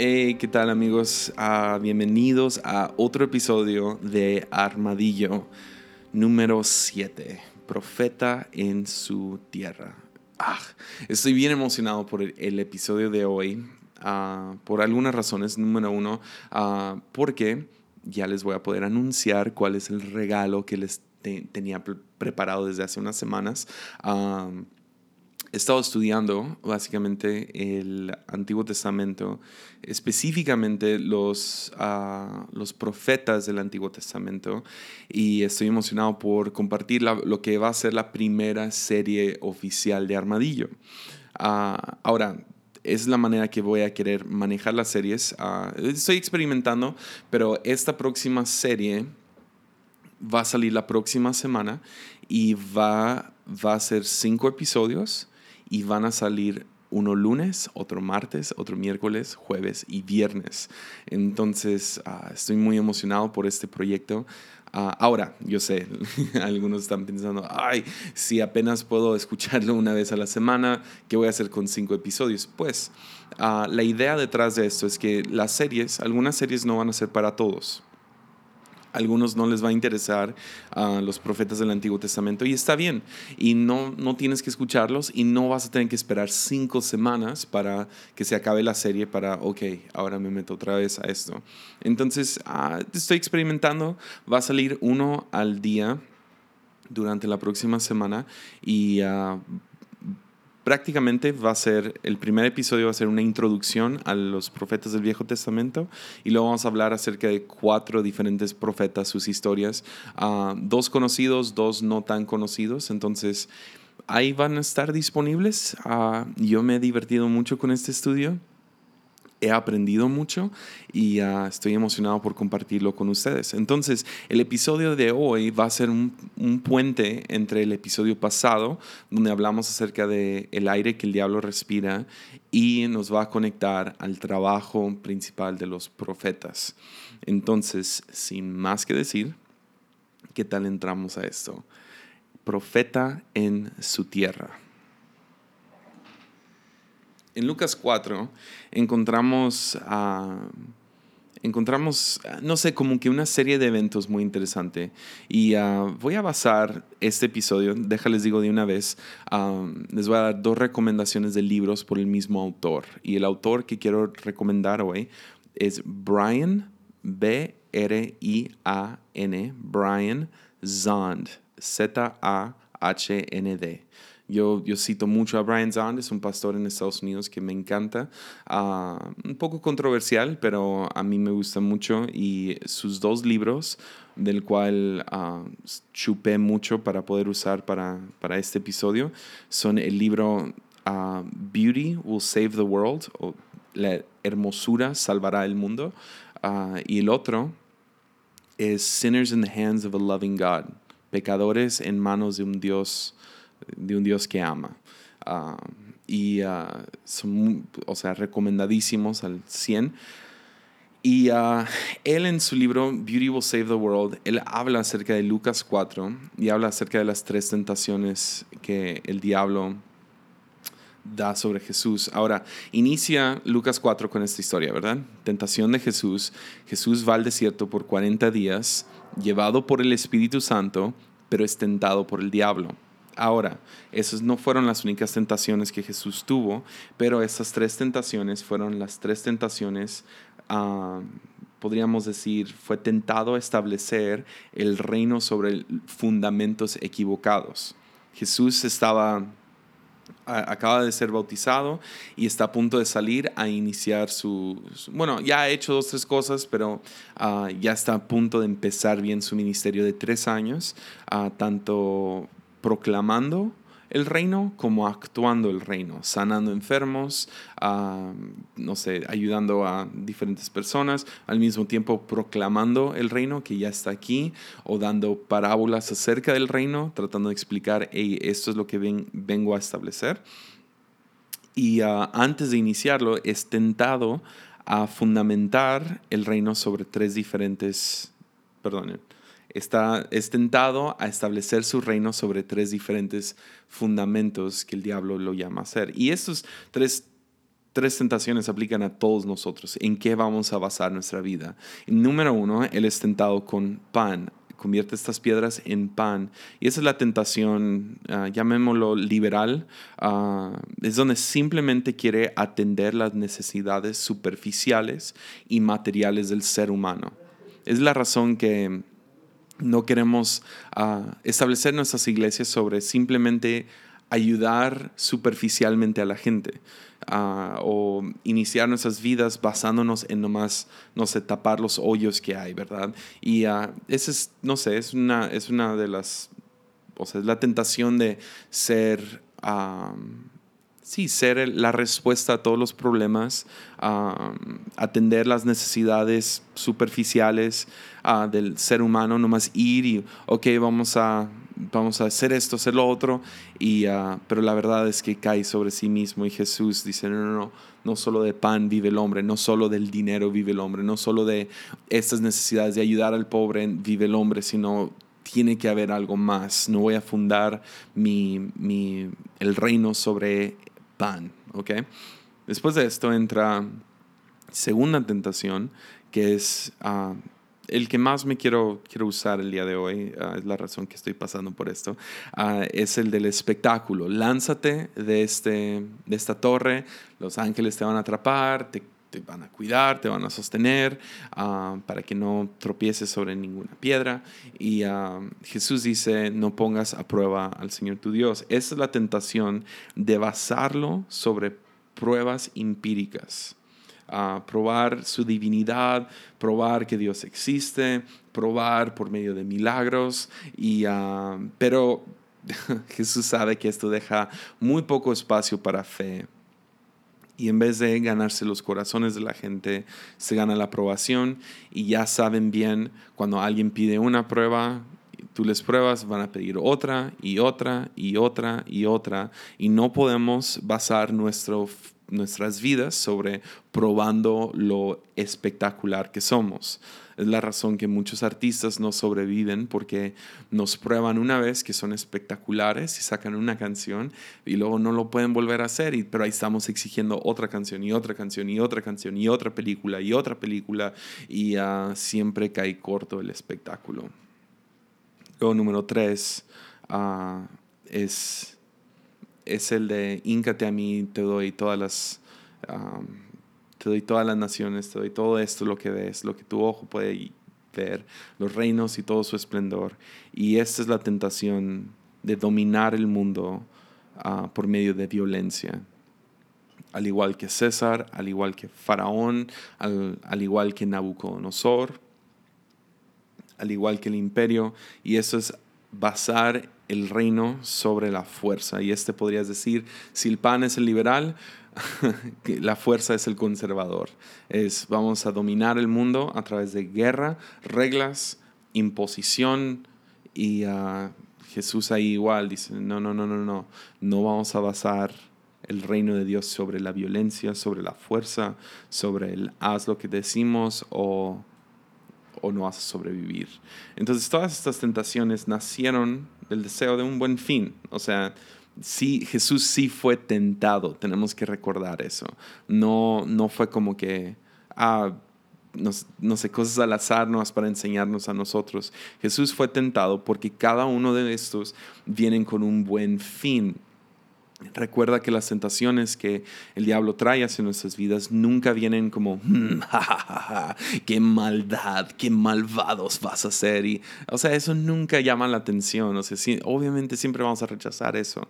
Hey, ¿qué tal amigos? Ah, bienvenidos a otro episodio de Armadillo número 7, Profeta en su tierra. Ah, estoy bien emocionado por el, episodio de hoy, ah, por algunas razones. Número uno, porque ya les voy a poder anunciar cuál es el regalo que les tenía preparado desde hace unas semanas he estado estudiando básicamente el Antiguo Testamento, específicamente los, uh, los profetas del Antiguo Testamento, y estoy emocionado por compartir lo que va a ser la primera serie oficial de Armadillo. Uh, ahora, es la manera que voy a querer manejar las series. Uh, estoy experimentando, pero esta próxima serie va a salir la próxima semana y va, va a ser cinco episodios y van a salir uno lunes, otro martes, otro miércoles, jueves y viernes. Entonces, ah, estoy muy emocionado por este proyecto. Ah, ahora, yo sé, algunos están pensando, ay, si apenas puedo escucharlo una vez a la semana, ¿qué voy a hacer con cinco episodios? Pues ah, la idea detrás de esto es que las series, algunas series no van a ser para todos algunos no les va a interesar a los profetas del Antiguo Testamento y está bien. Y no, no tienes que escucharlos y no vas a tener que esperar cinco semanas para que se acabe la serie para, ok, ahora me meto otra vez a esto. Entonces, ah, estoy experimentando, va a salir uno al día durante la próxima semana y uh, prácticamente va a ser, el primer episodio va a ser una introducción a los profetas del Viejo Testamento y luego vamos a hablar acerca de cuatro diferentes profetas, sus historias, uh, dos conocidos, dos no tan conocidos, entonces ahí van a estar disponibles. Uh, yo me he divertido mucho con este estudio he aprendido mucho y ah, estoy emocionado por compartirlo con ustedes. Entonces, el episodio de hoy va a ser un, puente entre el episodio pasado, donde hablamos acerca del el aire que el diablo respira, y nos va a conectar al trabajo principal de los profetas. Entonces, sin más que decir, ¿qué tal entramos a esto? Profeta en su tierra en Lucas 4 encontramos, encontramos, no sé, como que una serie de eventos muy interesante. Y ah, voy a basar este episodio, déjales digo de una vez, les voy a dar dos recomendaciones de libros por el mismo autor. Y el autor que quiero recomendar hoy es Brian, B-R-I-A-N, Brian Zand, Z-A-H-N-D. Yo, yo cito mucho a Brian Zahnd, es un pastor en Estados Unidos que me encanta. Ah, un poco controversial, pero a mí me gusta mucho. Y sus dos libros, del cual uh, chupé mucho para poder usar para, para este episodio, son el libro ah, Beauty Will Save the World, o La hermosura salvará el mundo. y el otro es Sinners in the Hands of a Loving God, pecadores en manos de un Dios de un Dios que ama. Ah, y ah, son, o sea, recomendadísimos al 100. Y uh, él en su libro Beauty Will Save the World, él habla acerca de Lucas 4 y habla acerca de las tres tentaciones que el diablo da sobre Jesús. Ahora, inicia Lucas 4 con esta historia, ¿verdad? Tentación de Jesús. Jesús va al desierto por 40 días, llevado por el Espíritu Santo, pero es tentado por el diablo. Ahora, esas no fueron las únicas tentaciones que Jesús tuvo, pero esas tres tentaciones fueron las tres tentaciones, ah, podríamos decir, fue tentado a establecer el reino sobre fundamentos equivocados. Jesús estaba acaba de ser bautizado y está a punto de salir a iniciar su, bueno, ya ha hecho dos, tres cosas, pero ah, ya está a punto de empezar bien su ministerio de tres años, uh, tanto proclamando el reino como actuando el reino, sanando enfermos, ah, no sé, ayudando a diferentes personas, al mismo tiempo proclamando el reino que ya está aquí o dando parábolas acerca del reino, tratando de explicar, esto es lo que vengo a establecer. Y ah, antes de iniciarlo, es tentado a fundamentar el reino sobre tres diferentes, perdón, está, es tentado a establecer su reino sobre tres diferentes fundamentos que el diablo lo llama a hacer. Y estos tres, tres tentaciones aplican a todos nosotros. ¿En qué vamos a basar nuestra vida? número uno, Él es tentado con pan convierte estas piedras en pan. Y esa es la tentación, ah, llamémoslo liberal, ah, es donde simplemente quiere atender las necesidades superficiales y materiales del ser humano. Es la razón que no queremos ah, establecer nuestras iglesias sobre simplemente ayudar superficialmente a la gente o iniciar nuestras vidas basándonos en nomás, no sé, tapar los hoyos que hay, ¿verdad? Y uh, esa es, no sé, es una, es una de las, o sea, es la tentación de ser sí, ser la respuesta a todos los problemas, atender las necesidades superficiales del ser humano, nomás ir y, ok, vamos a, vamos a hacer esto, hacer lo otro, y, ah, pero la verdad es que cae sobre sí mismo y Jesús dice, no, no, no, no solo de pan vive el hombre, no solo del dinero vive el hombre, no solo de estas necesidades de ayudar al pobre vive el hombre, sino tiene que haber algo más. No voy a fundar mi, mi, el reino sobre pan, ¿ok? Después de esto entra segunda tentación, que es ah, el que más me quiero, quiero usar el día de hoy, ah, es la razón que estoy pasando por esto, ah, es el del espectáculo. Lánzate de, este, de esta torre, los ángeles te van a atrapar, te te van a cuidar, te van a sostener ah, para que no tropieces sobre ninguna piedra. Y ah, Jesús dice, no pongas a prueba al Señor tu Dios. Esa es la tentación de basarlo sobre pruebas empíricas. Uh, probar su divinidad, probar que Dios existe, probar por medio de milagros, y, pero Jesús sabe que esto deja muy poco espacio para fe y en vez de ganarse los corazones de la gente, se gana la aprobación y ya saben bien cuando alguien pide una prueba, tú les pruebas, van a pedir otra y otra y otra y otra y no podemos basar nuestro nuestras vidas sobre probando lo espectacular que somos. Es la razón que muchos artistas no sobreviven porque nos prueban una vez que son espectaculares y sacan una canción y luego no lo pueden volver a hacer, y, pero ahí estamos exigiendo otra canción y otra canción y otra canción y otra película y otra película y siempre cae corto el espectáculo. Luego número tres uh, es es el de íncate a mí, te doy todas las, te doy todas las naciones, te doy todo esto, lo que ves, lo que tu ojo puede ver, los reinos y todo su esplendor. Y esta es la tentación de dominar el mundo ah, por medio de violencia. Al igual que César, al igual que Faraón, al, al igual que Nabucodonosor, al igual que el imperio. Y eso es basar el reino sobre la fuerza. Y este podrías decir, si el pan es el liberal, la fuerza es el conservador. Es vamos a dominar el mundo a través de guerra, reglas, imposición y uh, Jesús ahí igual dice, no, no, no, no, no, no vamos a basar el reino de Dios sobre la violencia, sobre la fuerza, sobre el haz lo que decimos o o no vas a sobrevivir. Entonces todas estas tentaciones nacieron del deseo de un buen fin. O sea, sí, Jesús sí fue tentado, tenemos que recordar eso. No, no fue como que, ah, no, no, sé, cosas al azar no para enseñarnos a nosotros. Jesús fue tentado porque cada uno de estos vienen con un buen fin. Recuerda que las tentaciones que el diablo trae hacia nuestras vidas nunca vienen como, mm, qué maldad, qué malvados vas a ser. Y, o sea, eso nunca llama la atención. O sea, obviamente siempre vamos a rechazar eso,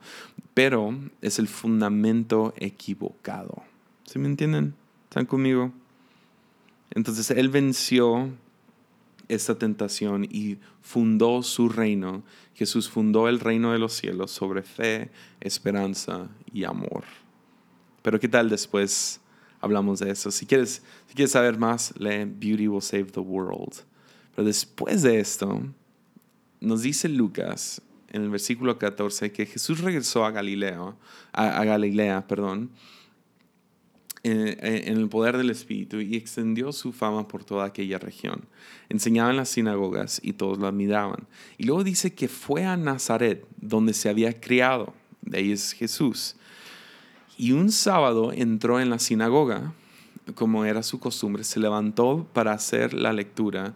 pero es el fundamento equivocado. ¿Sí me entienden? ¿Están conmigo? Entonces, Él venció esta tentación y fundó su reino. Jesús fundó el reino de los cielos sobre fe, esperanza y amor. Pero ¿qué tal después hablamos de eso? Si quieres, si quieres saber más, lee Beauty Will Save the World. Pero después de esto, nos dice Lucas en el versículo 14 que Jesús regresó a Galilea, a, a Galilea, perdón, en el poder del Espíritu y extendió su fama por toda aquella región. Enseñaba en las sinagogas y todos la admiraban. Y luego dice que fue a Nazaret, donde se había criado. De ahí es Jesús. Y un sábado entró en la sinagoga, como era su costumbre, se levantó para hacer la lectura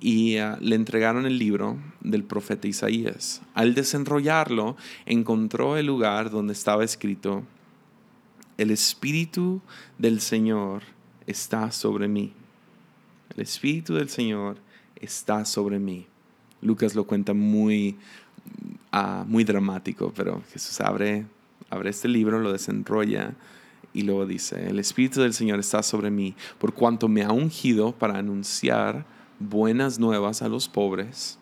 y ah, le entregaron el libro del profeta Isaías. Al desenrollarlo, encontró el lugar donde estaba escrito, el Espíritu del Señor está sobre mí. El Espíritu del Señor está sobre mí. Lucas lo cuenta muy, ah, muy dramático, pero Jesús abre, abre este libro, lo desenrolla y luego dice, el Espíritu del Señor está sobre mí, por cuanto me ha ungido para anunciar buenas nuevas a los pobres.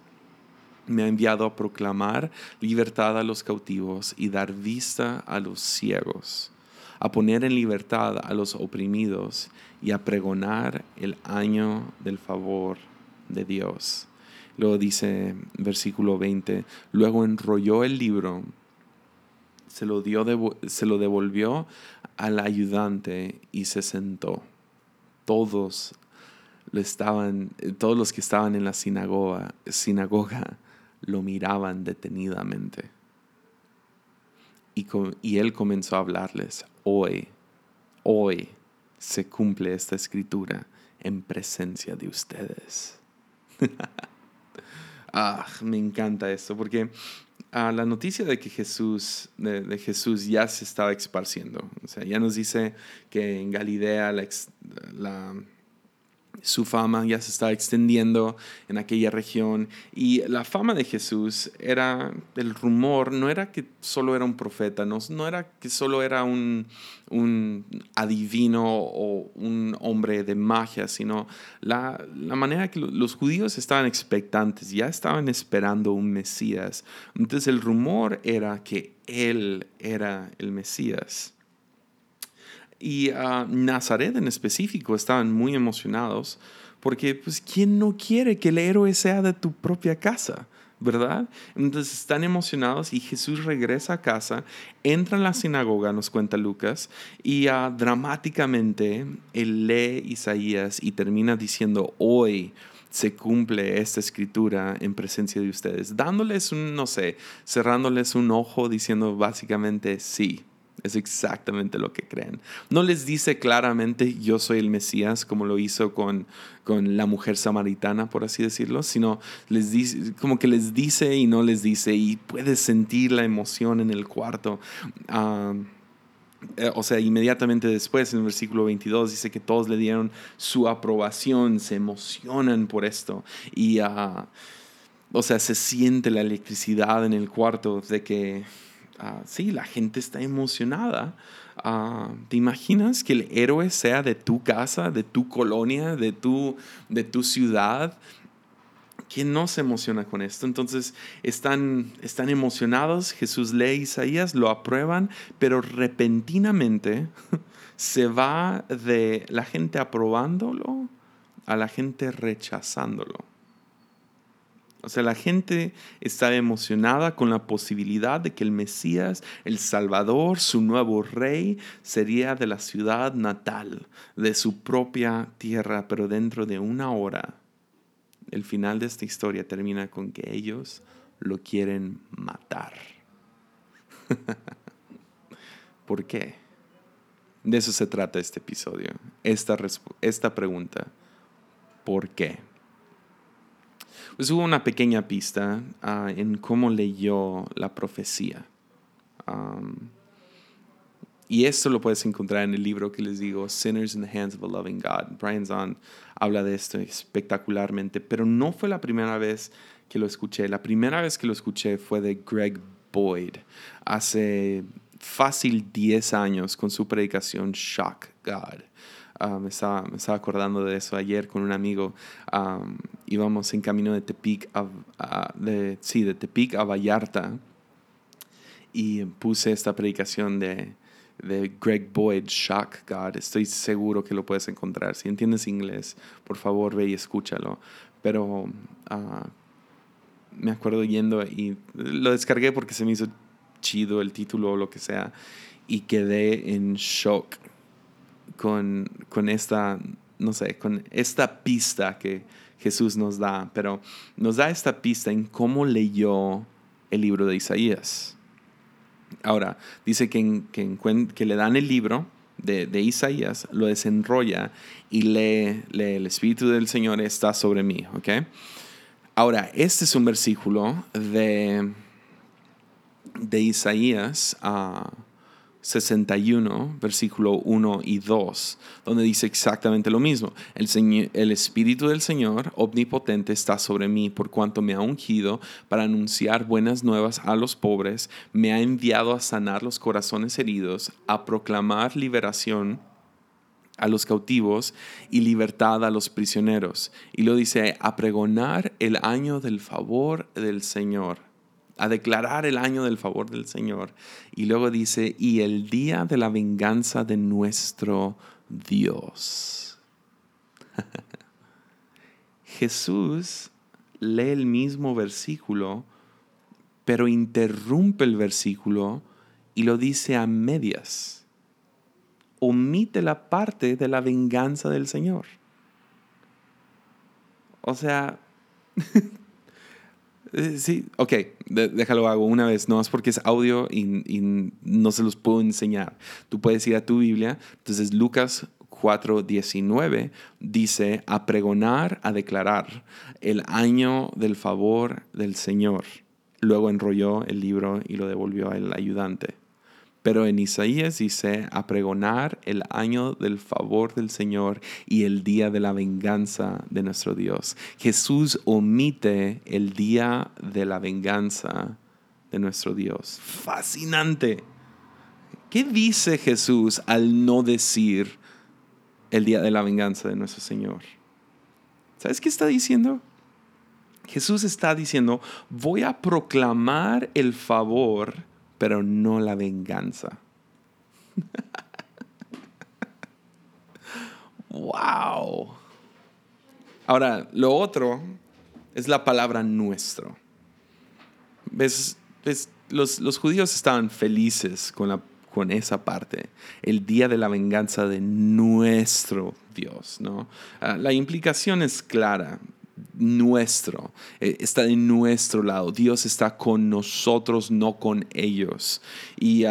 Me ha enviado a proclamar libertad a los cautivos y dar vista a los ciegos, a poner en libertad a los oprimidos y a pregonar el año del favor de Dios. Luego dice versículo 20, luego enrolló el libro, se lo, dio se lo devolvió al ayudante y se sentó. Todos lo estaban, todos los que estaban en la sinagoga, sinagoga lo miraban detenidamente. Y, y él comenzó a hablarles, hoy, hoy se cumple esta escritura en presencia de ustedes. ah, me encanta esto, porque ah, la noticia de que Jesús, de, Jesús ya se estaba esparciendo. O sea, ya nos dice que en Galilea la su fama ya se estaba extendiendo en aquella región y la fama de Jesús era, el rumor no era que solo era un profeta, no, no era que solo era un, un, adivino o un hombre de magia, sino la, la manera que los judíos estaban expectantes, ya estaban esperando un Mesías. Entonces el rumor era que él era el Mesías y a Nazaret en específico estaban muy emocionados porque pues quién no quiere que el héroe sea de tu propia casa, ¿verdad? Entonces están emocionados y Jesús regresa a casa, entra en la sinagoga, nos cuenta Lucas, y uh, dramáticamente él lee Isaías y termina diciendo, hoy se cumple esta escritura en presencia de ustedes, dándoles un, no sé, cerrándoles un ojo, diciendo básicamente, sí, es exactamente lo que creen. No les dice claramente yo soy el Mesías como lo hizo con, con la mujer samaritana, por así decirlo, sino les dice, como que les dice y no les dice y puedes sentir la emoción en el cuarto. Ah, eh, o sea, inmediatamente después, en el versículo 22, dice que todos le dieron su aprobación, se emocionan por esto. Y, uh, o sea, se siente la electricidad en el cuarto de que Ah, sí, la gente está emocionada. Ah, ¿Te imaginas que el héroe sea de tu casa, de tu colonia, de tu, de tu ciudad? ¿Quién no se emociona con esto? Entonces están, están emocionados, Jesús lee Isaías, lo aprueban, pero repentinamente se va de la gente aprobándolo a la gente rechazándolo. O sea, la gente está emocionada con la posibilidad de que el Mesías, el Salvador, su nuevo rey, sería de la ciudad natal, de su propia tierra, pero dentro de una hora. El final de esta historia termina con que ellos lo quieren matar. ¿Por qué? De eso se trata este episodio, esta, esta pregunta. ¿Por qué? Pues hubo una pequeña pista ah, en cómo leyó la profecía. y esto lo puedes encontrar en el libro que les digo, Sinners in the Hands of a Loving God. Brian Zahn habla de esto espectacularmente, pero no fue la primera vez que lo escuché. La primera vez que lo escuché fue de Greg Boyd, hace fácil 10 años con su predicación Shock God. Ah, me, estaba, me, estaba, acordando de eso ayer con un amigo. íbamos en camino de Tepic a, de, sí, de Tepic a Vallarta y puse esta predicación de, de Greg Boyd, Shock God. Estoy seguro que lo puedes encontrar. Si entiendes inglés, por favor ve y escúchalo. Pero ah, me acuerdo yendo y lo descargué porque se me hizo chido el título o lo que sea y quedé en shock con, con esta, no sé, con esta pista que Jesús nos da, pero nos da esta pista en cómo leyó el libro de Isaías. Ahora, dice que, que, le dan el libro de, Isaías, lo desenrolla y lee, el Espíritu del Señor está sobre mí. ¿ok? Ahora, este es un versículo de, de Isaías. Uh, 61, versículo 1 y 2, donde dice exactamente lo mismo. El, el Espíritu del Señor omnipotente está sobre mí por cuanto me ha ungido para anunciar buenas nuevas a los pobres, me ha enviado a sanar los corazones heridos, a proclamar liberación a los cautivos y libertad a los prisioneros. Y lo dice, a pregonar el año del favor del Señor a declarar el año del favor del Señor. Y luego dice, y el día de la venganza de nuestro Dios. Jesús lee el mismo versículo, pero interrumpe el versículo y lo dice a medias. Omite la parte de la venganza del Señor. O sea, Eh, sí, ok, déjalo hago una vez, no es porque es audio y, no se los puedo enseñar. Tú puedes ir a tu Biblia, entonces Lucas 4:19 dice, a pregonar, a declarar el año del favor del Señor. Luego enrolló el libro y lo devolvió al ayudante. Pero en Isaías dice, a pregonar el año del favor del Señor y el día de la venganza de nuestro Dios. Jesús omite el día de la venganza de nuestro Dios. Fascinante. ¿Qué dice Jesús al no decir el día de la venganza de nuestro Señor? ¿Sabes qué está diciendo? Jesús está diciendo, voy a proclamar el favor pero no la venganza. wow. Ahora, lo otro es la palabra nuestro. ¿Ves? Los, judíos estaban felices con, esa parte, el día de la venganza de nuestro Dios. ¿no? Ah, la implicación es clara nuestro, eh, está de nuestro lado. Dios está con nosotros, no con ellos. Y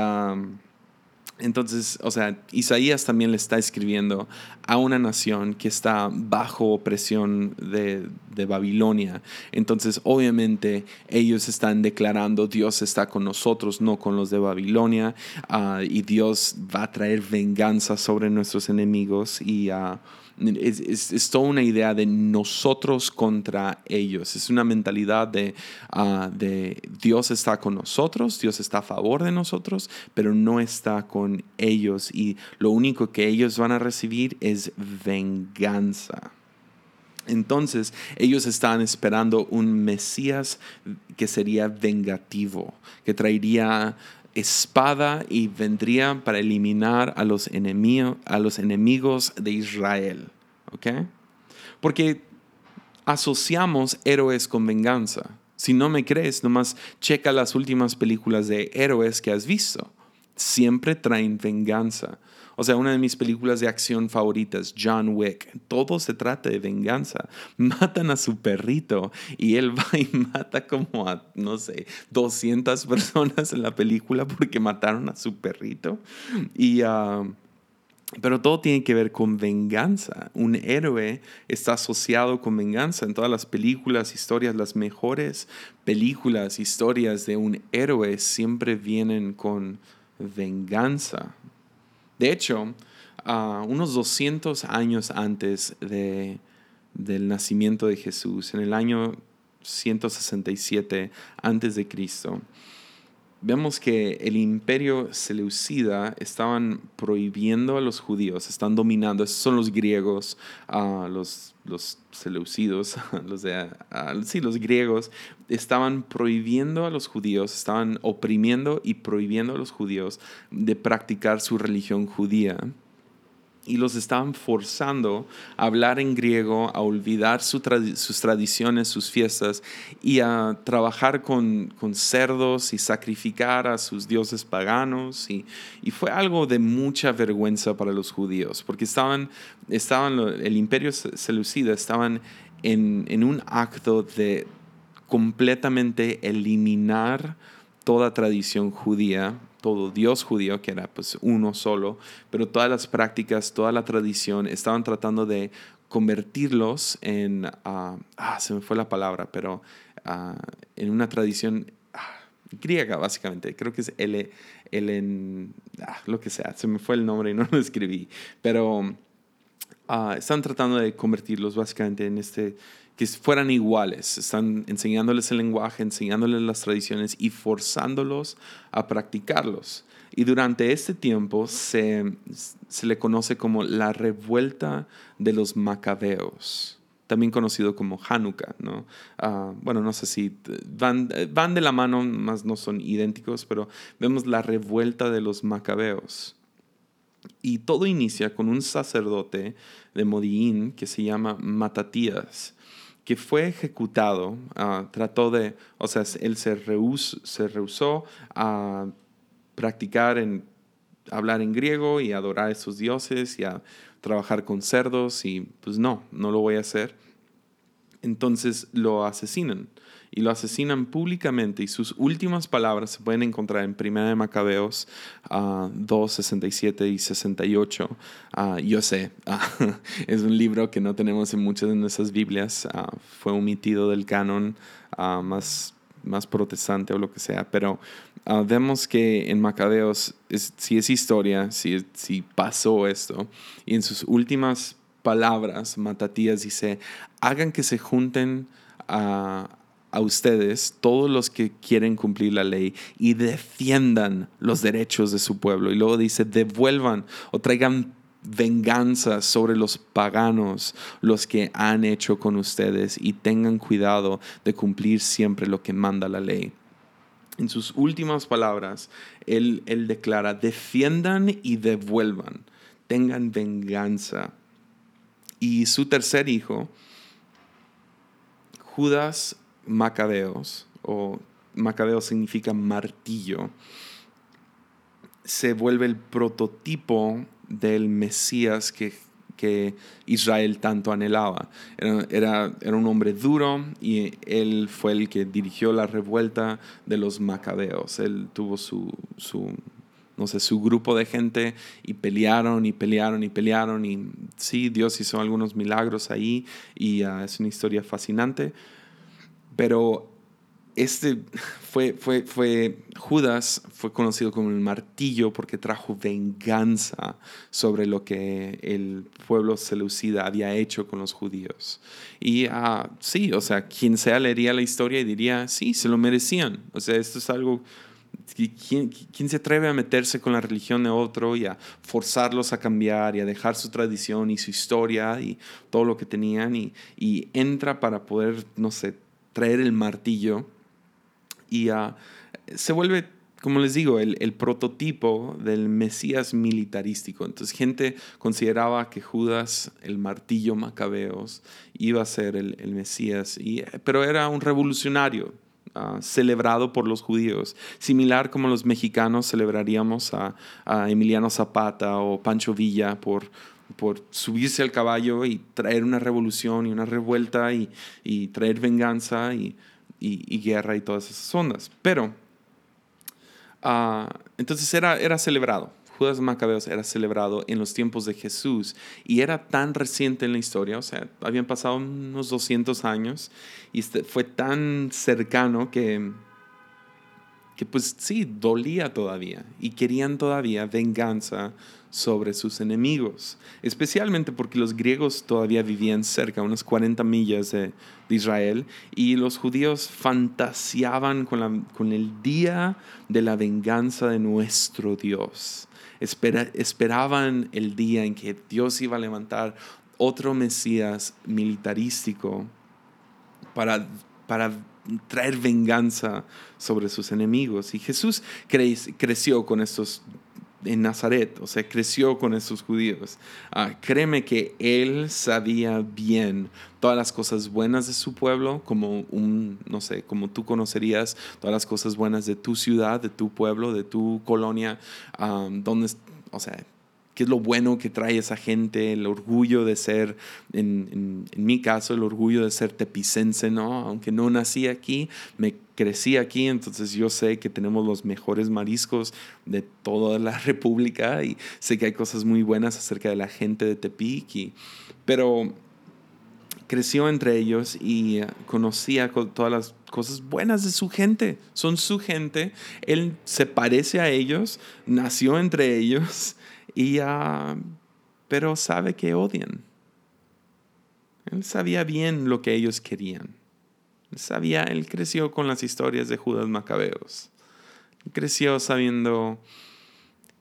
entonces, o sea, Isaías también le está escribiendo a una nación que está bajo opresión de, Babilonia. Entonces, obviamente, ellos están declarando, Dios está con nosotros, no con los de Babilonia, ah, y Dios va a traer venganza sobre nuestros enemigos y... Uh, es, toda una idea de nosotros contra ellos. Es una mentalidad de, ah, de Dios está con nosotros, Dios está a favor de nosotros, pero no está con ellos y lo único que ellos van a recibir es venganza. Entonces ellos estaban esperando un Mesías que sería vengativo, que traería espada y vendría para eliminar a los, enemigos, a los enemigos de Israel. Porque asociamos héroes con venganza. Si no me crees, nomás checa las últimas películas de héroes que has visto. Siempre traen venganza. O sea, una de mis películas de acción favoritas, John Wick, todo se trata de venganza. Matan a su perrito y él va y mata como a, no sé, 200 personas en la película porque mataron a su perrito. Y... Ah, pero todo tiene que ver con venganza. Un héroe está asociado con venganza. En todas las películas, historias, las mejores películas, historias de un héroe siempre vienen con venganza. De hecho, unos 200 años antes de, del nacimiento de Jesús, en el año 167 antes de Cristo, vemos que el imperio seleucida estaban prohibiendo a los judíos, están dominando, esos son los griegos, los, los seleucidos, los de, sí, los griegos, estaban prohibiendo a los judíos, estaban oprimiendo y prohibiendo a los judíos de practicar su religión judía y los estaban forzando a hablar en griego, a olvidar sus tradiciones, sus fiestas y a trabajar con, cerdos y sacrificar a sus dioses paganos. Y, fue algo de mucha vergüenza para los judíos, porque estaban, estaban el imperio seleucida estaban en, en un acto de completamente eliminar toda tradición judía todo Dios judío, que era pues uno solo, pero todas las prácticas, toda la tradición, estaban tratando de convertirlos en, ah, ah se me fue la palabra, pero ah, en una tradición ah, griega, básicamente. Creo que es el, el lo que sea, se me fue el nombre y no lo escribí, pero están tratando de convertirlos básicamente en este que fueran iguales. Están enseñándoles el lenguaje, enseñándoles las tradiciones y forzándolos a practicarlos. Y durante este tiempo se, se le conoce como la revuelta de los macabeos, también conocido como Hanukkah. ¿no? Ah, bueno, no sé si van, van de la mano, más no son idénticos, pero vemos la revuelta de los macabeos. Y todo inicia con un sacerdote de Modiín que se llama Matatías que fue ejecutado, ah, trató de, o sea, él se, se rehusó a practicar en hablar en griego y adorar a esos dioses y a trabajar con cerdos y pues no, no lo voy a hacer. Entonces lo asesinan y lo asesinan públicamente y sus últimas palabras se pueden encontrar en Primera de Macabeos 2, ah, 67 y 68. Ah, yo sé, ah, es un libro que no tenemos en muchas de nuestras Biblias, fue omitido del canon más, más protestante o lo que sea, pero vemos que en Macabeos si es historia, si, si pasó esto, y en sus últimas palabras, Matatías dice, hagan que se junten a, a ustedes, todos los que quieren cumplir la ley, y defiendan los derechos de su pueblo. Y luego dice, devuelvan o traigan venganza sobre los paganos, los que han hecho con ustedes, y tengan cuidado de cumplir siempre lo que manda la ley. En sus últimas palabras, él, él declara, defiendan y devuelvan, tengan venganza. Y su tercer hijo, Judas Macabeos, o Macabeos significa martillo, se vuelve el prototipo del Mesías que, que Israel tanto anhelaba. Era, era, un hombre duro y él fue el que dirigió la revuelta de los Macabeos. Él tuvo su, su, no sé, su grupo de gente y pelearon y pelearon y pelearon y sí, Dios hizo algunos milagros ahí y ah, es una historia fascinante pero este fue, fue, fue, Judas fue conocido como el martillo porque trajo venganza sobre lo que el pueblo seleucida había hecho con los judíos. Y uh, sí, o sea, quien sea leería la historia y diría, sí, se lo merecían. O sea, esto es algo... ¿Quién, ¿Quién, se atreve a meterse con la religión de otro y a forzarlos a cambiar y a dejar su tradición y su historia y todo lo que tenían y, y entra para poder, no sé, traer el martillo y ah, se vuelve, como les digo, el, prototipo del Mesías militarístico. Entonces gente consideraba que Judas, el martillo macabeos, iba a ser el, Mesías, y, pero era un revolucionario. Ah, celebrado por los judíos, similar como los mexicanos celebraríamos a, Emiliano Zapata o Pancho Villa por, por subirse al caballo y traer una revolución y una revuelta y, traer venganza y, guerra y todas esas ondas. Pero, ah, entonces era, era celebrado. Judas Macabeos era celebrado en los tiempos de Jesús y era tan reciente en la historia, o sea, habían pasado unos 200 años y este, fue tan cercano que, que pues sí, dolía todavía y querían todavía venganza sobre sus enemigos, especialmente porque los griegos todavía vivían cerca, unas 40 millas de, Israel, y los judíos fantaseaban con, con, el día de la venganza de nuestro Dios. esperaban el día en que Dios iba a levantar otro Mesías militarístico para, para traer venganza sobre sus enemigos. Y Jesús creció con estos en Nazaret, o sea, creció con esos judíos. Ah, créeme que él sabía bien todas las cosas buenas de su pueblo, como un, no sé, como tú conocerías todas las cosas buenas de tu ciudad, de tu pueblo, de tu colonia, donde, o sea, qué es lo bueno que trae esa gente, el orgullo de ser, en, en, mi caso, el orgullo de ser tepicense, ¿no? Aunque no nací aquí, me crecí aquí, entonces yo sé que tenemos los mejores mariscos de toda la República y sé que hay cosas muy buenas acerca de la gente de Tepic, pero creció entre ellos y eh, conocía todas las cosas buenas de su gente. Son su gente. Él se parece a ellos, nació entre ellos, y, uh, pero sabe que odian. Él sabía bien lo que ellos querían. Él sabía, él creció con las historias de Judas Macabeos. creció sabiendo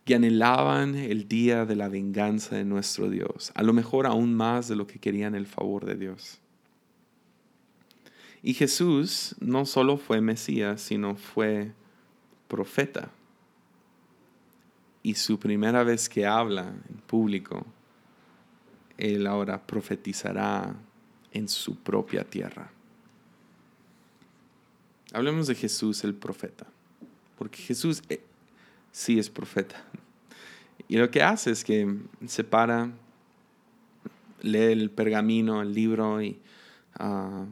que anhelaban el día de la venganza de nuestro Dios, a lo mejor aún más de lo que querían el favor de Dios. Y Jesús no solo fue Mesías, sino fue profeta. Y su primera vez que habla en público, él ahora profetizará en su propia tierra. Hablemos de Jesús el profeta, porque Jesús eh, sí es profeta. Y lo que hace es que se para, lee el pergamino, el libro y ah,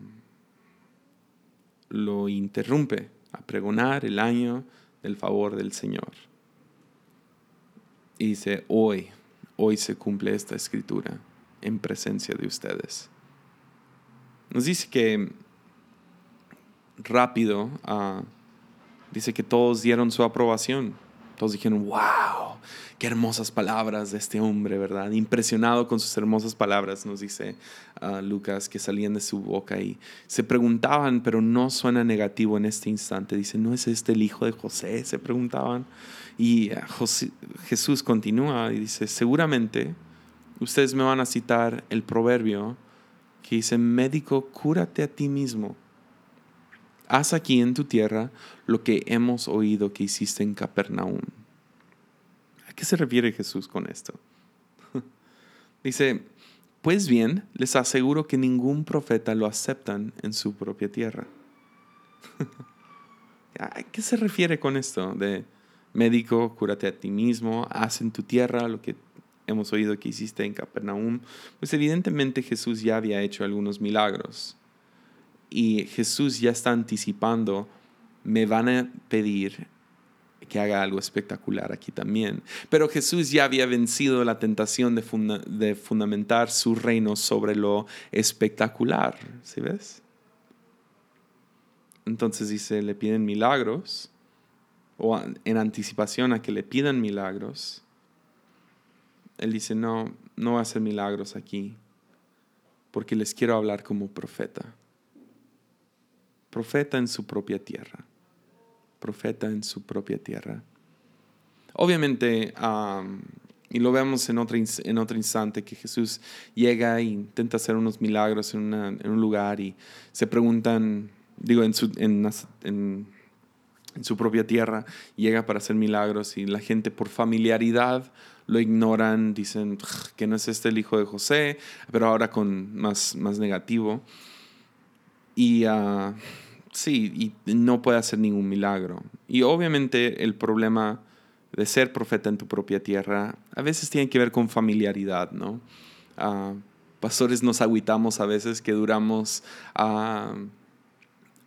lo interrumpe a pregonar el año del favor del Señor. Y dice, hoy, hoy se cumple esta escritura en presencia de ustedes. Nos dice que rápido, ah, dice que todos dieron su aprobación todos dijeron, wow, qué hermosas palabras de este hombre, ¿verdad? Impresionado con sus hermosas palabras, nos dice ah, Lucas, que salían de su boca y se preguntaban, pero no suena negativo en este instante. Dice, ¿no es este el hijo de José? Se preguntaban. Y ah, Jesús continúa y dice, seguramente ustedes me van a citar el proverbio que dice, médico, cúrate a ti mismo haz aquí en tu tierra lo que hemos oído que hiciste en Capernaum. ¿A qué se refiere Jesús con esto? Dice, pues bien, les aseguro que ningún profeta lo aceptan en su propia tierra. ¿A qué se refiere con esto? De médico, cúrate a ti mismo, haz en tu tierra lo que hemos oído que hiciste en Capernaum. Pues evidentemente Jesús ya había hecho algunos milagros y Jesús ya está anticipando, me van a pedir que haga algo espectacular aquí también. Pero Jesús ya había vencido la tentación de, fundamentar su reino sobre lo espectacular, ¿sí ves? Entonces dice, le piden milagros, o en anticipación a que le pidan milagros. Él dice, no, no va a hacer milagros aquí, porque les quiero hablar como profeta profeta en su propia tierra. Profeta en su propia tierra. Obviamente, y lo vemos en otro, en otro instante, que Jesús llega e intenta hacer unos milagros en, un lugar y se preguntan, digo, en su, en su propia tierra, llega para hacer milagros y la gente por familiaridad lo ignoran, dicen que no es este el hijo de José, pero ahora con más, más negativo. Y uh, sí, y no puede hacer ningún milagro. Y obviamente el problema de ser profeta en tu propia tierra a veces tiene que ver con familiaridad, ¿no? Uh, pastores nos aguitamos a veces que duramos... Uh,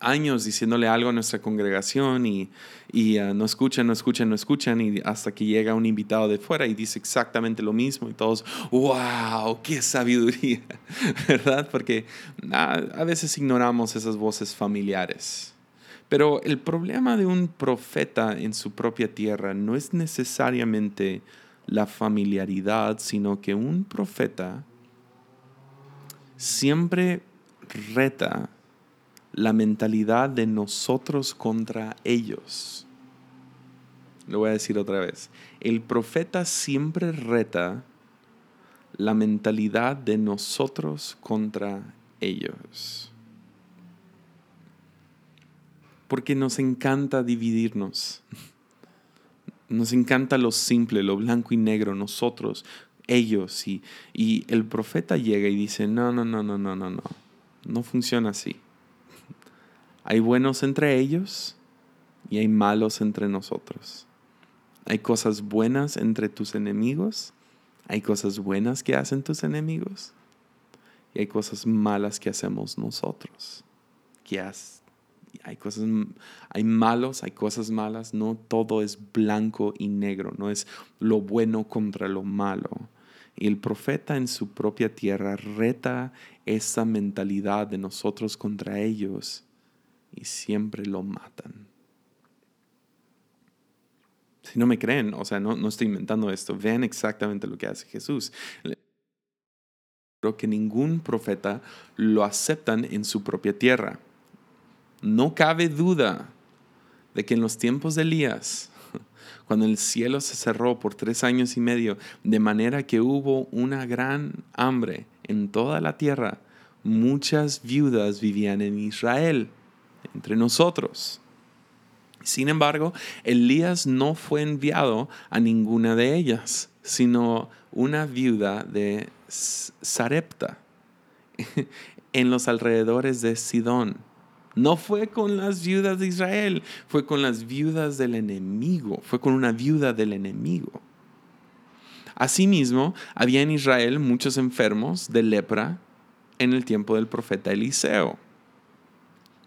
años diciéndole algo a nuestra congregación y, y uh, no escuchan, no escuchan, no escuchan y hasta que llega un invitado de fuera y dice exactamente lo mismo y todos, wow, qué sabiduría, ¿verdad? Porque ah, a veces ignoramos esas voces familiares. Pero el problema de un profeta en su propia tierra no es necesariamente la familiaridad, sino que un profeta siempre reta la mentalidad de nosotros contra ellos. Lo voy a decir otra vez. El profeta siempre reta la mentalidad de nosotros contra ellos. Porque nos encanta dividirnos. Nos encanta lo simple, lo blanco y negro, nosotros, ellos. Y, y el profeta llega y dice, no, no, no, no, no, no, no. No funciona así. Hay buenos entre ellos y hay malos entre nosotros. Hay cosas buenas entre tus enemigos Hay cosas buenas que hacen tus enemigos y hay cosas malas que hacemos nosotros. Que hay cosas, hay malos, hay cosas malas. No todo es blanco y negro. No es lo bueno contra lo malo. Y el profeta en su propia tierra reta esa mentalidad de nosotros contra ellos y siempre lo matan. Si no me creen, o sea, no, no estoy inventando esto, vean exactamente lo que hace Jesús. Creo que ningún profeta lo aceptan en su propia tierra. No cabe duda de que en los tiempos de Elías, cuando el cielo se cerró por tres años y medio, de manera que hubo una gran hambre en toda la tierra, muchas viudas vivían en Israel, entre nosotros. Sin embargo, Elías no fue enviado a ninguna de ellas, sino una viuda de Sarepta, en los alrededores de Sidón. No fue con las viudas de Israel, fue con las viudas del enemigo, fue con una viuda del enemigo. Asimismo, había en Israel muchos enfermos de lepra en el tiempo del profeta Eliseo,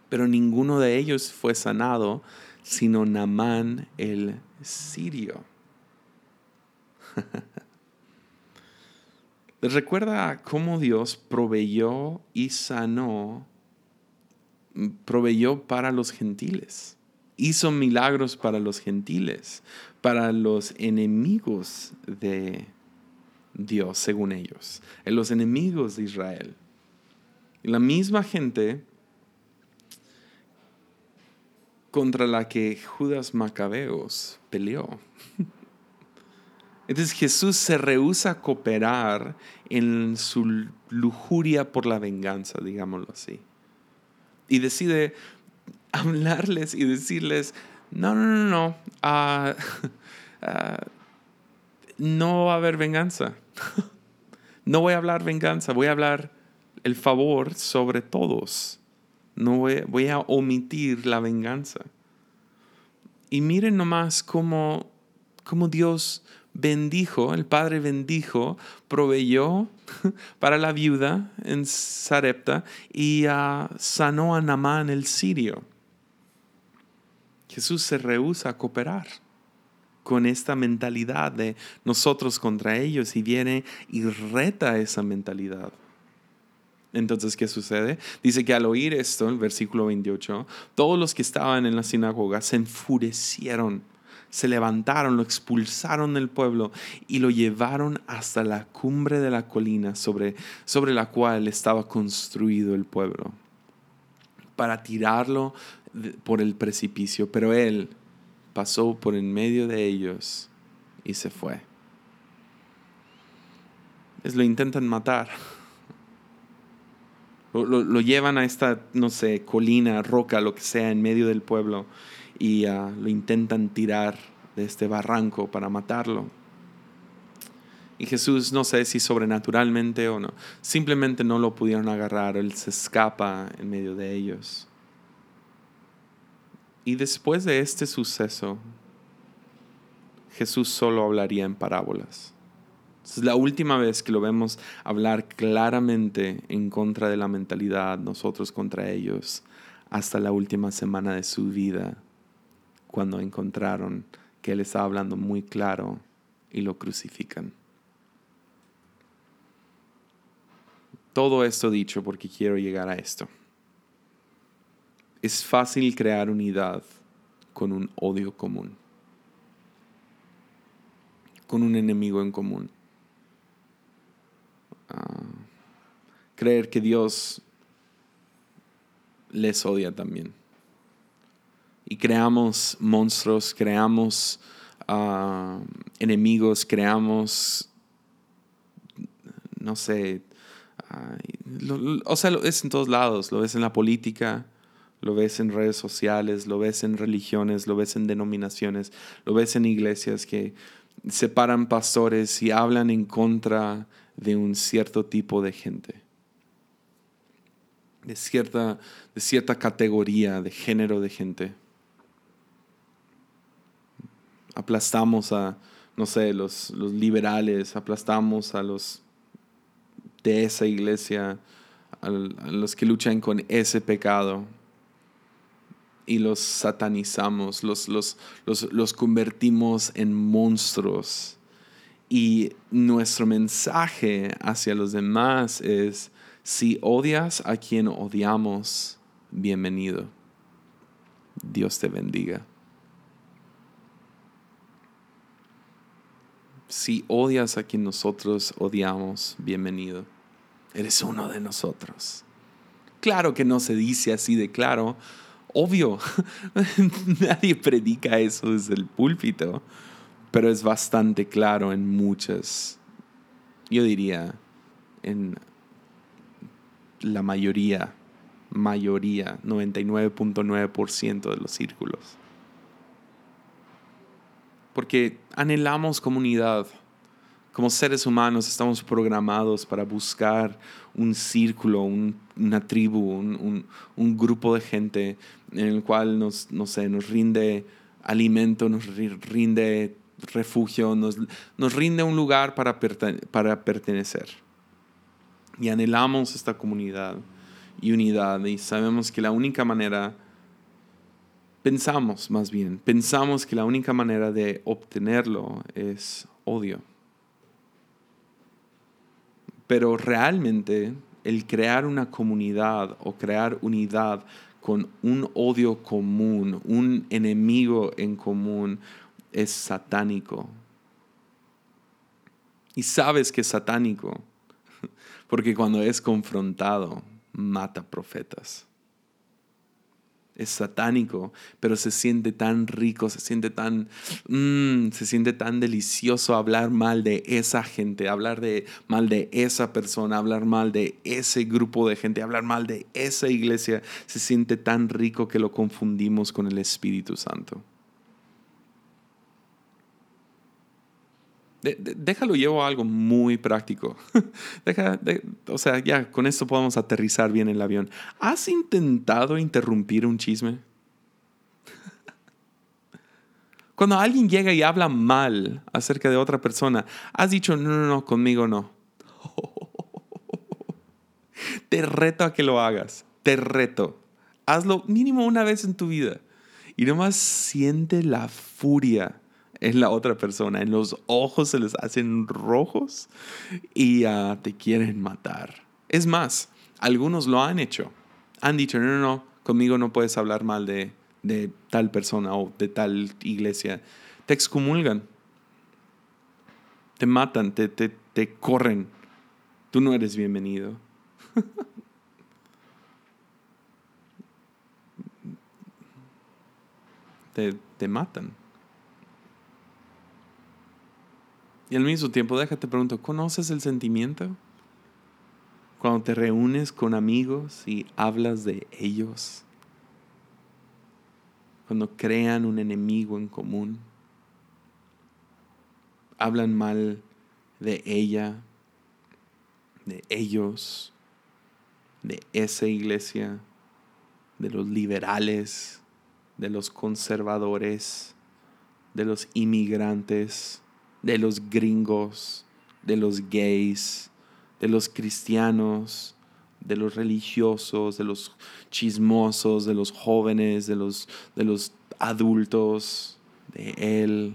pero ninguno de ellos fue sanado sino Namán el sirio. recuerda cómo Dios proveyó y sanó, proveyó para los gentiles? Hizo milagros para los gentiles, para los enemigos de Dios, según ellos, los enemigos de Israel. la misma gente contra la que Judas Macabeos peleó. Entonces Jesús se rehúsa a cooperar en su lujuria por la venganza, digámoslo así. Y decide hablarles y decirles, no, no, no, no, ah, no va a haber venganza. no voy a hablar venganza, voy a hablar el favor sobre todos. No voy, a omitir la venganza. Y miren nomás cómo, cómo Dios bendijo, el Padre bendijo, proveyó para la viuda en Sarepta y ah, sanó a Namán el sirio. Jesús se rehúsa a cooperar con esta mentalidad de nosotros contra ellos y viene y reta esa mentalidad. Entonces, ¿qué sucede? Dice que al oír esto, el versículo 28, todos los que estaban en la sinagoga se enfurecieron, se levantaron, lo expulsaron del pueblo y lo llevaron hasta la cumbre de la colina sobre, sobre la cual estaba construido el pueblo, para tirarlo por el precipicio. Pero él pasó por en medio de ellos y se fue. Es lo intentan matar lo, llevan a esta, no sé, colina, roca, lo que sea, en medio del pueblo y ah, lo intentan tirar de este barranco para matarlo. Y Jesús, no sé si sobrenaturalmente o no, simplemente no lo pudieron agarrar, él se escapa en medio de ellos. Y después de este suceso, Jesús solo hablaría en parábolas. Es la última vez que lo vemos hablar claramente en contra de la mentalidad, nosotros contra ellos, hasta la última semana de su vida, cuando encontraron que Él estaba hablando muy claro y lo crucifican. Todo esto dicho porque quiero llegar a esto. Es fácil crear unidad con un odio común, con un enemigo en común creer que Dios les odia también. Y creamos monstruos, creamos ah, enemigos, creamos, no sé, o sea, lo ves en todos lados, lo ves en la política, lo ves en redes sociales, lo ves en religiones, lo ves en denominaciones, lo ves en iglesias que separan pastores y hablan en contra de un cierto tipo de gente, de cierta, de cierta categoría, de género de gente. Aplastamos a no sé, los, los liberales, aplastamos a los de esa iglesia, a los que luchan con ese pecado y los satanizamos, los, los, los, los convertimos en monstruos. Y nuestro mensaje hacia los demás es, si odias a quien odiamos, bienvenido. Dios te bendiga. Si odias a quien nosotros odiamos, bienvenido. Eres uno de nosotros. Claro que no se dice así de claro. Obvio, nadie predica eso desde el púlpito, pero es bastante claro en muchas, yo diría, en la mayoría, mayoría, 99.9% de los círculos. Porque anhelamos comunidad. Como seres humanos estamos programados para buscar un círculo, una tribu, un, grupo de gente en el cual nos, no sé, nos rinde alimento, nos rinde refugio, nos, nos rinde un lugar para, para pertenecer y anhelamos esta comunidad y unidad y sabemos que la única manera, pensamos más bien, pensamos que la única manera de obtenerlo es odio. Pero realmente el crear una comunidad o crear unidad con un odio común, un enemigo en común, es satánico. Y sabes que es satánico porque cuando es confrontado, mata profetas. Es satánico, pero se siente tan rico, se siente tan, mm, se siente tan delicioso hablar mal de esa gente, hablar de, mal de esa persona, hablar mal de ese grupo de gente, hablar mal de esa iglesia. Se siente tan rico que lo confundimos con el Espíritu Santo. Déjalo llevo a algo muy práctico. Deja, o sea, ya con esto podemos aterrizar bien el avión. ¿Has intentado interrumpir un chisme? Cuando alguien llega y habla mal acerca de otra persona, has dicho, no, no, no, conmigo no. Te reto a que lo hagas. Te reto. Hazlo mínimo una vez en tu vida. Y nomás siente la furia en la otra persona. En los ojos se les hacen rojos y te quieren matar. Es más, algunos lo han hecho. Han dicho, no, no, no, conmigo no puedes hablar mal de, de tal persona o de tal iglesia. Te excomulgan. Te matan, te, te, te corren. Tú no eres bienvenido. te, te matan. Y al mismo tiempo, déjate pregunto, ¿conoces el sentimiento? Cuando te reúnes con amigos y hablas de ellos. Cuando crean un enemigo en común. Hablan mal de ella, de ellos, de esa iglesia, de los liberales, de los conservadores, de los inmigrantes de los gringos, de los gays, de los cristianos, de los religiosos, de los chismosos, de los jóvenes, de los, de los adultos, de Él.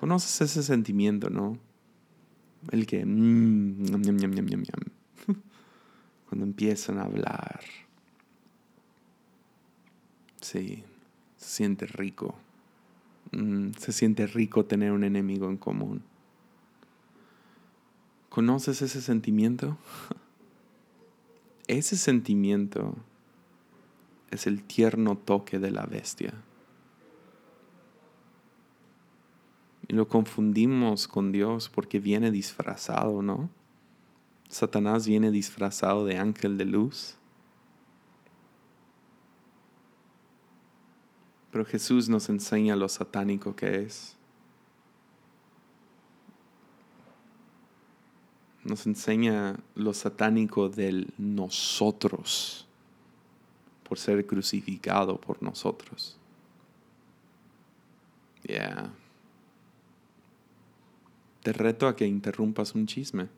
¿Conoces ese sentimiento, no? El que... Mm, cuando empiezan a hablar. Sí, se siente rico. Mm, se siente rico tener un enemigo en común. ¿Conoces ese sentimiento? Ese sentimiento es el tierno toque de la bestia. Y lo confundimos con Dios porque viene disfrazado, ¿no? Satanás viene disfrazado de ángel de luz. Pero Jesús nos enseña lo satánico que es. Nos enseña lo satánico del nosotros por ser crucificado por nosotros. Yeah. Te reto a que interrumpas un chisme.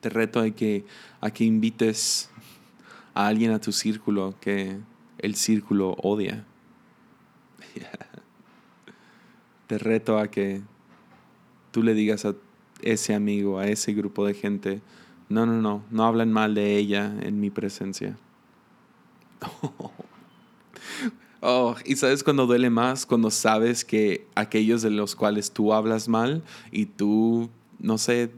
Te reto a que, a que invites a alguien a tu círculo que el círculo odia. Te reto a que tú le digas a ese amigo, a ese grupo de gente, no, no, no, no hablan mal de ella en mi presencia. Oh, y sabes cuando duele más, cuando sabes que aquellos de los cuales tú hablas mal y tú, no sé,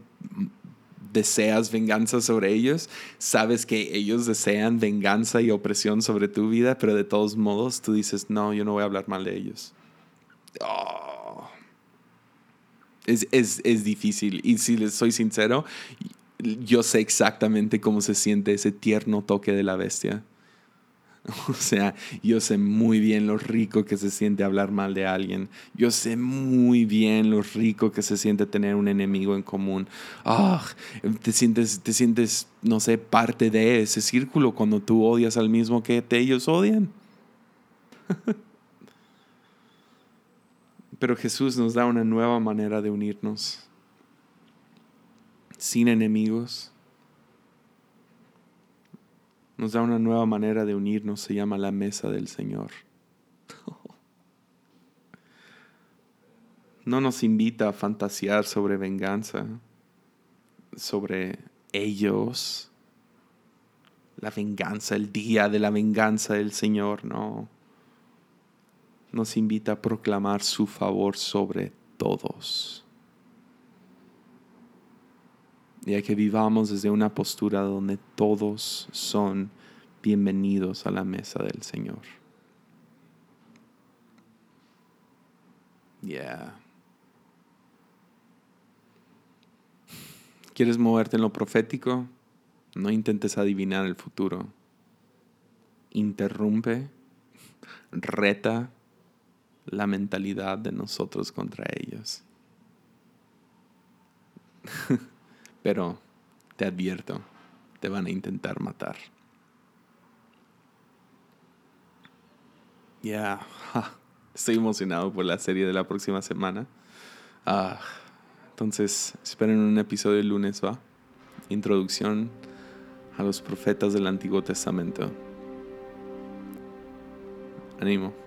deseas venganza sobre ellos, sabes que ellos desean venganza y opresión sobre tu vida, pero de todos modos tú dices, no, yo no voy a hablar mal de ellos. Oh. Es, es, es difícil. Y si les soy sincero, yo sé exactamente cómo se siente ese tierno toque de la bestia. O sea, yo sé muy bien lo rico que se siente hablar mal de alguien. Yo sé muy bien lo rico que se siente tener un enemigo en común. Ah, te sientes, te sientes, no sé, parte de ese círculo cuando tú odias al mismo que ellos odian. Pero Jesús nos da una nueva manera de unirnos. Sin enemigos nos da una nueva manera de unirnos, se llama la mesa del Señor. No nos invita a fantasear sobre venganza, sobre ellos, la venganza, el día de la venganza del Señor, no. Nos invita a proclamar su favor sobre todos y a que vivamos desde una postura donde todos son bienvenidos a la mesa del Señor. Yeah. ¿Quieres moverte en lo profético? No intentes adivinar el futuro. Interrumpe, reta la mentalidad de nosotros contra ellos. Pero te advierto, te van a intentar matar. Ya, estoy emocionado por la serie de la próxima semana. Ah, entonces, esperen un episodio el lunes, ¿va? Introducción a los profetas del Antiguo Testamento. Animo.